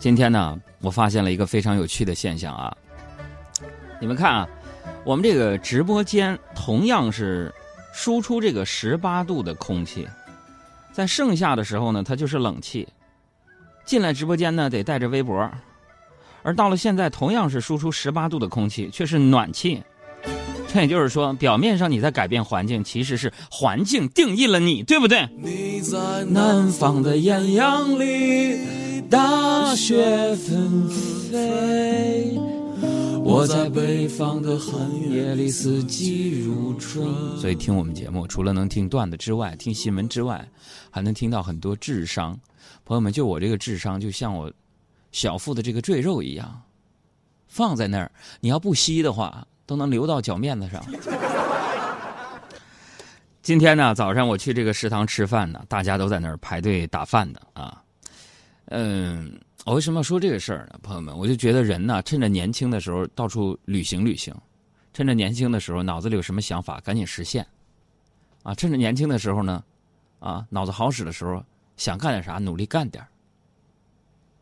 今天呢，我发现了一个非常有趣的现象啊！你们看啊，我们这个直播间同样是输出这个十八度的空气，在盛夏的时候呢，它就是冷气，进来直播间呢得带着微博，而到了现在，同样是输出十八度的空气，却是暖气。这也就是说，表面上你在改变环境，其实是环境定义了你，对不对？你在南方的艳阳里，大雪纷飞；我在北方的寒夜里，四季如春。所以听我们节目，除了能听段子之外，听新闻之外，还能听到很多智商。朋友们，就我这个智商，就像我小腹的这个赘肉一样，放在那儿，你要不吸的话。都能流到脚面子上。今天呢，早上我去这个食堂吃饭呢，大家都在那儿排队打饭的啊。嗯，我为什么要说这个事儿呢？朋友们，我就觉得人呢，趁着年轻的时候到处旅行旅行，趁着年轻的时候脑子里有什么想法赶紧实现，啊，趁着年轻的时候呢，啊，脑子好使的时候想干点啥努力干点儿。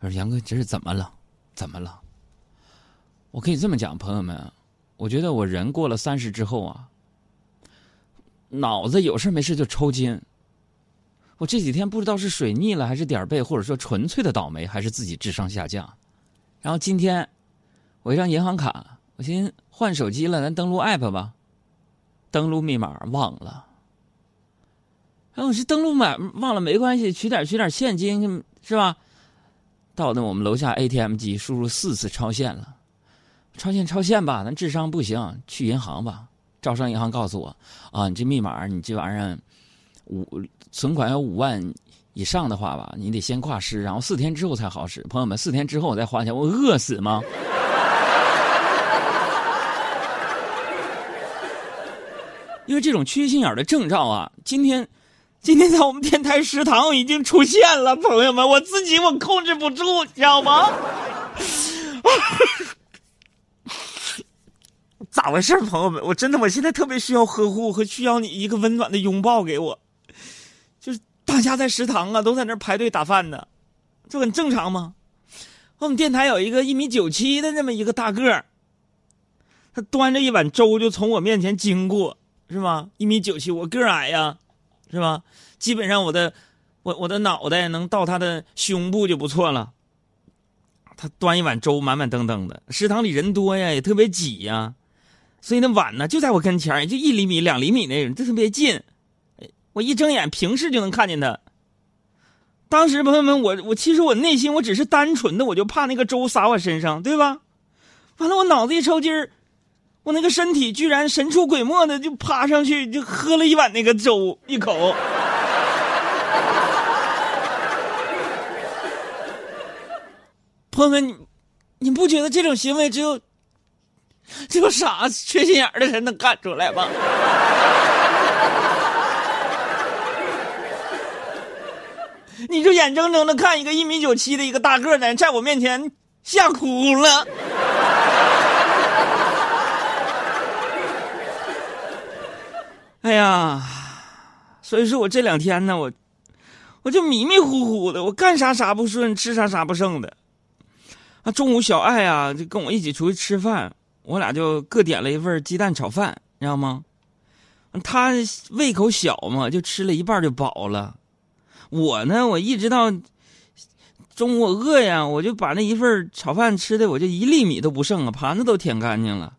我说杨哥，这是怎么了？怎么了？我可以这么讲，朋友们。我觉得我人过了三十之后啊，脑子有事没事就抽筋。我这几天不知道是水逆了，还是点儿背，或者说纯粹的倒霉，还是自己智商下降。然后今天我一张银行卡，我寻思换手机了，咱登录 app 吧，登录密码忘了。然后我是登录码忘了没关系，取点取点现金是吧？到那我们楼下 ATM 机，输入四次超限了。超限超限吧，咱智商不行，去银行吧。招商银行告诉我，啊，你这密码，你这玩意儿五存款要五万以上的话吧，你得先挂失，然后四天之后才好使。朋友们，四天之后我再花钱，我饿死吗？因为这种缺心眼的征兆啊，今天今天在我们电台食堂已经出现了，朋友们，我自己我控制不住，你知道吗？咋回事，朋友们？我真的，我现在特别需要呵护和需要你一个温暖的拥抱，给我。大家在食堂啊，都在那排队打饭呢，这很正常吗？我们电台有一个一米九七的这么一个大个儿，他端着一碗粥就从我面前经过，是吧？一米九七，我个儿矮呀，是吧？基本上我的我我的脑袋能到他的胸部就不错了。他端一碗粥，满满登登的。食堂里人多呀，也特别挤呀。所以那碗呢，就在我跟前也就一厘米、两厘米那种，就特别近。我一睁眼，平视就能看见他。当时朋友们，我我其实我内心我只是单纯的，我就怕那个粥洒我身上，对吧？完了，我脑子一抽筋儿，我那个身体居然神出鬼没的就趴上去，就喝了一碗那个粥，一口。朋友们，你你不觉得这种行为只有？只有傻缺心眼的人能干出来吗？你就眼睁睁的看一个一米九七的一个大个男在我面前吓哭了。哎呀，所以说我这两天呢，我我就迷迷糊糊的，我干啥啥不顺，吃啥啥不剩的。啊，中午小爱啊，就跟我一起出去吃饭。我俩就各点了一份鸡蛋炒饭，你知道吗？他胃口小嘛，就吃了一半就饱了。我呢，我一直到中午饿呀，我就把那一份炒饭吃的，我就一粒米都不剩啊，盘子都舔干净了。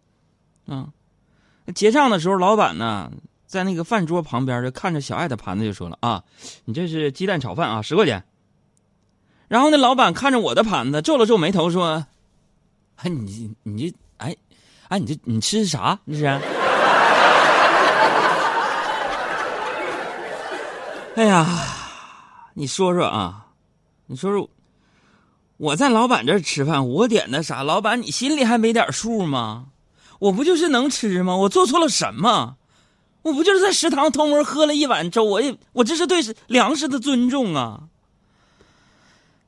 啊，结账的时候，老板呢在那个饭桌旁边就看着小爱的盘子就说了：“啊，你这是鸡蛋炒饭啊，十块钱。”然后那老板看着我的盘子，皱了皱眉头说：“哎，你你哎。”哎，你这你吃啥？这是？哎呀，你说说啊，你说说，我在老板这儿吃饭，我点的啥？老板，你心里还没点数吗？我不就是能吃吗？我做错了什么？我不就是在食堂偷摸喝了一碗粥？我也，我这是对粮食的尊重啊！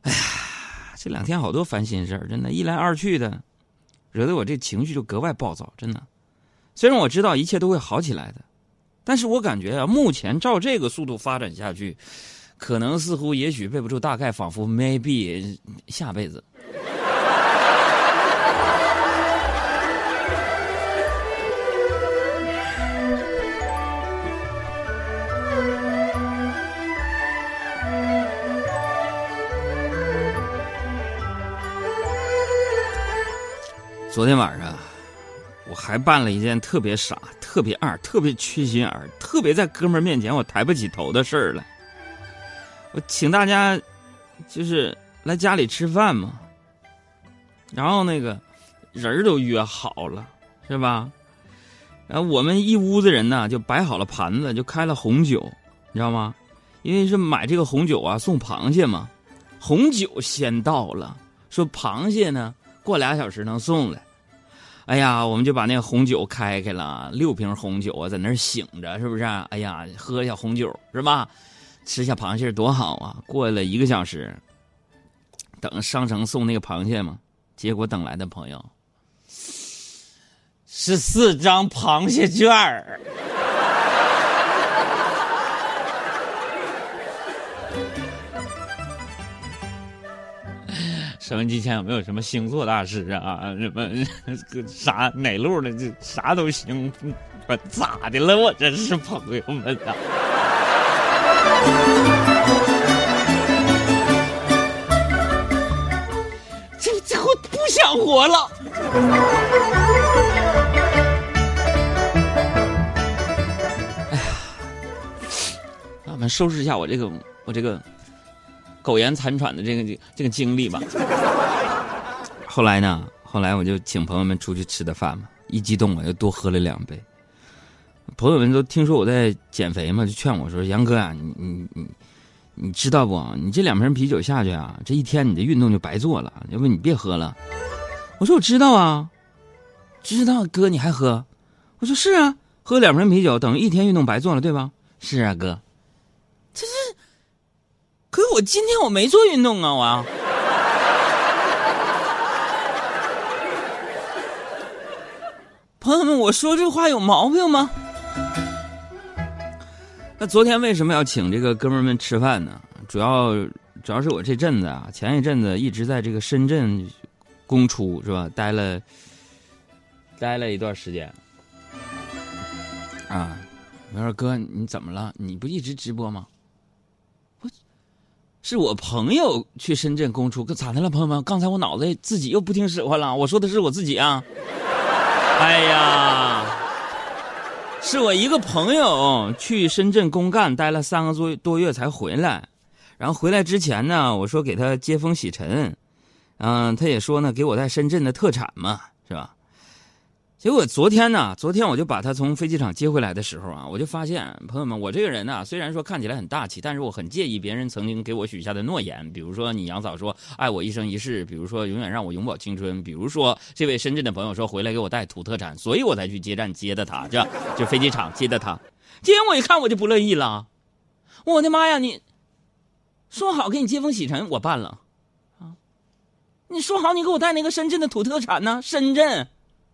哎呀，这两天好多烦心事儿，真的，一来二去的。惹得我这情绪就格外暴躁，真的。虽然我知道一切都会好起来的，但是我感觉啊，目前照这个速度发展下去，可能、似乎、也许、背不住、大概、仿佛、maybe，下辈子。昨天晚上，我还办了一件特别傻、特别二、特别缺心眼儿、特别在哥们儿面前我抬不起头的事儿了。我请大家，就是来家里吃饭嘛。然后那个人儿都约好了，是吧？然后我们一屋子人呢，就摆好了盘子，就开了红酒，你知道吗？因为是买这个红酒啊，送螃蟹嘛。红酒先到了，说螃蟹呢。过俩小时能送来，哎呀，我们就把那个红酒开开了，六瓶红酒啊，在那儿醒着，是不是？哎呀，喝下红酒是吧？吃下螃蟹多好啊！过了一个小时，等商城送那个螃蟹嘛，结果等来的朋友是四张螃蟹券儿。收音机前有没有什么星座大师啊？什么啥哪路的这啥都行，咋的了？我这是朋友们啊！这这我不想活了！哎呀，我们收拾一下我这个我这个。苟延残喘的这个这个经历吧。后来呢？后来我就请朋友们出去吃的饭嘛。一激动我又多喝了两杯。朋友们都听说我在减肥嘛，就劝我说：“杨哥啊，你你你，你知道不？你这两瓶啤酒下去啊，这一天你的运动就白做了。要不你别喝了。”我说：“我知道啊，知道哥你还喝？”我说：“是啊，喝两瓶啤酒等于一天运动白做了，对吧？”是啊，哥。这是。可是我今天我没做运动啊！我，朋友们，我说这话有毛病吗？那昨天为什么要请这个哥们儿们吃饭呢？主要主要是我这阵子啊，前一阵子一直在这个深圳公出是吧？待了待了一段时间啊。我说哥，你怎么了？你不一直直播吗？是我朋友去深圳公出，可咋的了，朋友们？刚才我脑子自己又不听使唤了。我说的是我自己啊。哎呀，是我一个朋友去深圳公干，待了三个多多月才回来。然后回来之前呢，我说给他接风洗尘，嗯，他也说呢，给我在深圳的特产嘛，结果昨天呢，昨天我就把他从飞机场接回来的时候啊，我就发现，朋友们，我这个人呢，虽然说看起来很大气，但是我很介意别人曾经给我许下的诺言。比如说，你杨嫂说爱我一生一世，比如说永远让我永葆青春，比如说这位深圳的朋友说回来给我带土特产，所以我才去接站接的他，这就飞机场接的他。今天我一看我就不乐意了，我的妈呀！你说好给你接风洗尘，我办了啊！你说好你给我带那个深圳的土特产呢？深圳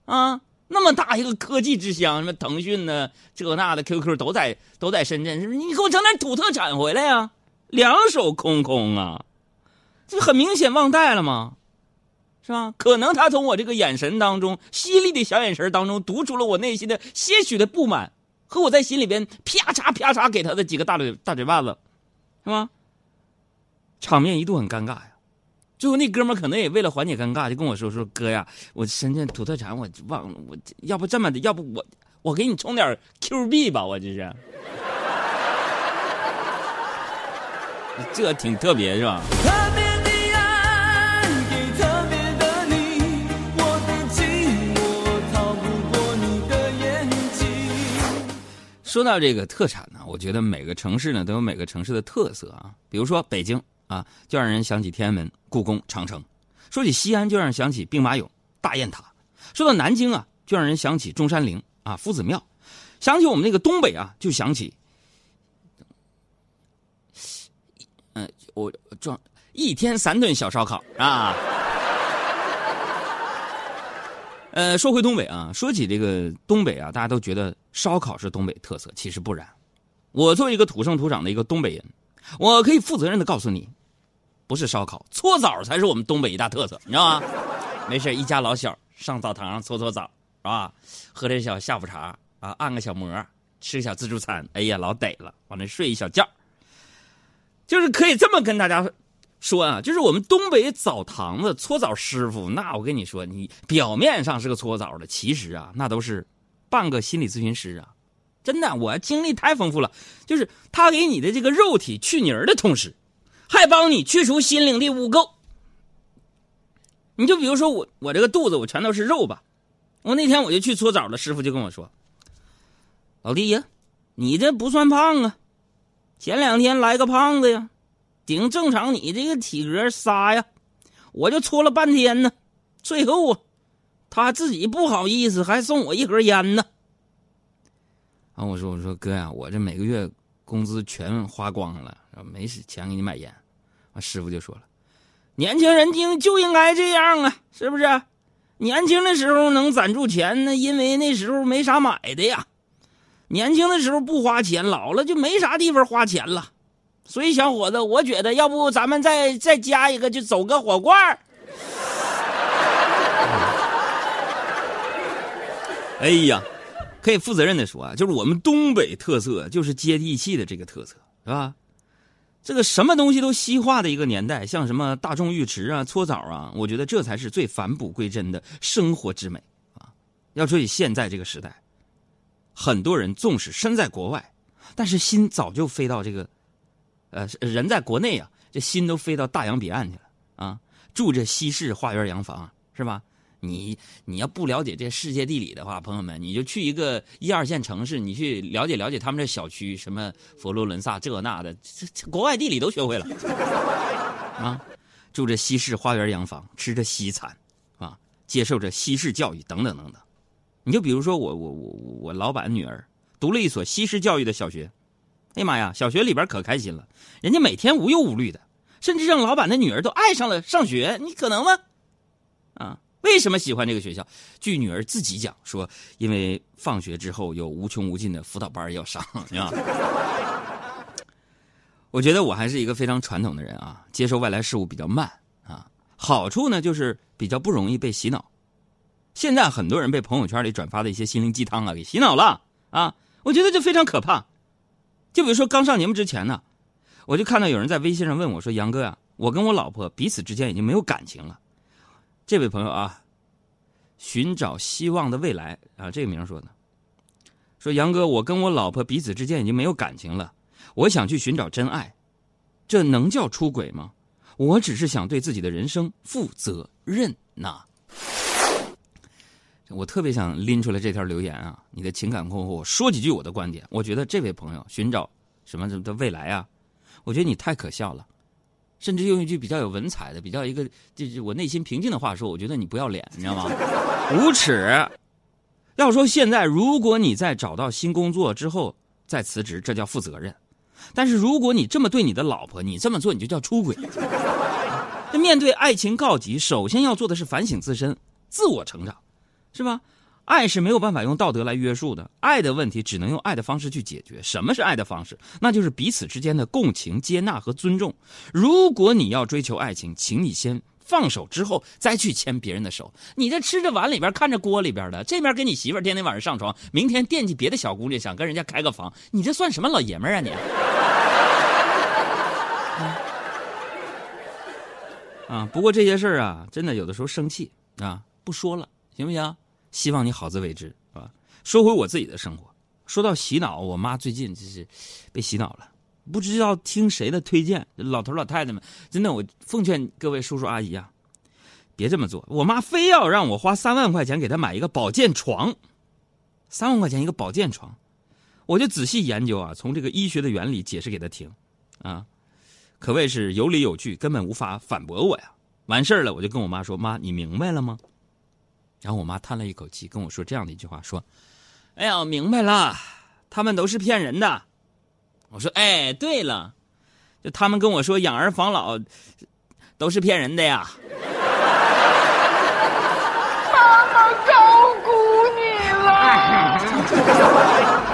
啊！那么大一个科技之乡，什么腾讯呢，这那的 QQ 都在都在深圳，是不是？你给我整点土特产回来呀？两手空空啊，这很明显忘带了吗？是吧？可能他从我这个眼神当中，犀利的小眼神当中，读出了我内心的些许的不满，和我在心里边啪嚓啪嚓给他的几个大嘴大嘴巴子，是吗？场面一度很尴尬呀。最后那哥们可能也为了缓解尴尬，就跟我说说哥呀，我深圳土特产我忘了，我要不这么的，要不我我给你充点 Q 币吧，我这是，这挺特别是吧？特别的爱给特别的你，我的寂寞逃不过你的眼睛说到这个特产呢，我觉得每个城市呢都有每个城市的特色啊，比如说北京。啊，就让人想起天安门、故宫、长城；说起西安，就让人想起兵马俑、大雁塔；说到南京啊，就让人想起中山陵啊、夫子庙；想起我们那个东北啊，就想起，嗯，我装一天三顿小烧烤啊。呃，说回东北啊，说起这个东北啊，大家都觉得烧烤是东北特色，其实不然。我作为一个土生土长的一个东北人。我可以负责任的告诉你，不是烧烤，搓澡才是我们东北一大特色，你知道吗？没事，一家老小上澡堂搓搓澡，是吧？喝点小下午茶啊，按个小摩，吃小自助餐，哎呀，老得了，往那睡一小觉。就是可以这么跟大家说啊，就是我们东北澡堂子搓澡师傅，那我跟你说，你表面上是个搓澡的，其实啊，那都是半个心理咨询师啊。真的，我经历太丰富了。就是他给你的这个肉体去泥儿的同时，还帮你去除心灵的污垢。你就比如说我，我这个肚子我全都是肉吧。我那天我就去搓澡了，师傅就跟我说：“老弟呀，你这不算胖啊，前两天来个胖子呀，顶正常你这个体格仨呀，我就搓了半天呢。最后啊，他自己不好意思，还送我一盒烟呢。”然后我说：“我说哥呀，我这每个月工资全花光了，没钱给你买烟。”啊，师傅就说了：“年轻人就就应该这样啊，是不是？年轻的时候能攒住钱呢，因为那时候没啥买的呀。年轻的时候不花钱，老了就没啥地方花钱了。所以小伙子，我觉得要不咱们再再加一个，就走个火罐 哎呀！可以负责任的说啊，就是我们东北特色，就是接地气的这个特色，是吧？这个什么东西都西化的一个年代，像什么大众浴池啊、搓澡啊，我觉得这才是最返璞归真的生活之美啊！要说起现在这个时代，很多人纵使身在国外，但是心早就飞到这个，呃，人在国内啊，这心都飞到大洋彼岸去了啊！住着西式花园洋房，是吧？你你要不了解这世界地理的话，朋友们，你就去一个一二线城市，你去了解了解他们这小区，什么佛罗伦萨这那的，这这国外地理都学会了 啊！住着西式花园洋房，吃着西餐，啊，接受着西式教育，等等等等。你就比如说我我我我老板女儿读了一所西式教育的小学，哎呀妈呀，小学里边可开心了，人家每天无忧无虑的，甚至让老板的女儿都爱上了上学，你可能吗？啊！为什么喜欢这个学校？据女儿自己讲说，因为放学之后有无穷无尽的辅导班要上，啊。我觉得我还是一个非常传统的人啊，接受外来事物比较慢啊。好处呢，就是比较不容易被洗脑。现在很多人被朋友圈里转发的一些心灵鸡汤啊给洗脑了啊，我觉得这非常可怕。就比如说刚上节目之前呢，我就看到有人在微信上问我说：“杨哥呀，我跟我老婆彼此之间已经没有感情了。”这位朋友啊，寻找希望的未来啊，这个名说的，说杨哥，我跟我老婆彼此之间已经没有感情了，我想去寻找真爱，这能叫出轨吗？我只是想对自己的人生负责任呐。我特别想拎出来这条留言啊，你的情感困惑，我说几句我的观点。我觉得这位朋友寻找什么什么的未来啊，我觉得你太可笑了。甚至用一句比较有文采的、比较一个就是我内心平静的话说，我觉得你不要脸，你知道吗？无耻！要说现在，如果你在找到新工作之后再辞职，这叫负责任；但是如果你这么对你的老婆，你这么做你就叫出轨。那面对爱情告急，首先要做的是反省自身、自我成长，是吧？爱是没有办法用道德来约束的，爱的问题只能用爱的方式去解决。什么是爱的方式？那就是彼此之间的共情、接纳和尊重。如果你要追求爱情，请你先放手，之后再去牵别人的手。你这吃着碗里边看着锅里边的，这边跟你媳妇天天晚上上床，明天惦记别的小姑娘，想跟人家开个房，你这算什么老爷们儿啊你？啊，不过这些事儿啊，真的有的时候生气啊，不说了，行不行？希望你好自为之，啊！说回我自己的生活，说到洗脑，我妈最近就是被洗脑了，不知道听谁的推荐，老头老太太们，真的，我奉劝各位叔叔阿姨啊，别这么做。我妈非要让我花三万块钱给她买一个保健床，三万块钱一个保健床，我就仔细研究啊，从这个医学的原理解释给她听，啊，可谓是有理有据，根本无法反驳我呀。完事儿了，我就跟我妈说：“妈，你明白了吗？”然后我妈叹了一口气，跟我说这样的一句话：“说，哎呀，明白了，他们都是骗人的。”我说：“哎，对了，就他们跟我说养儿防老，都是骗人的呀。”妈妈照顾你了。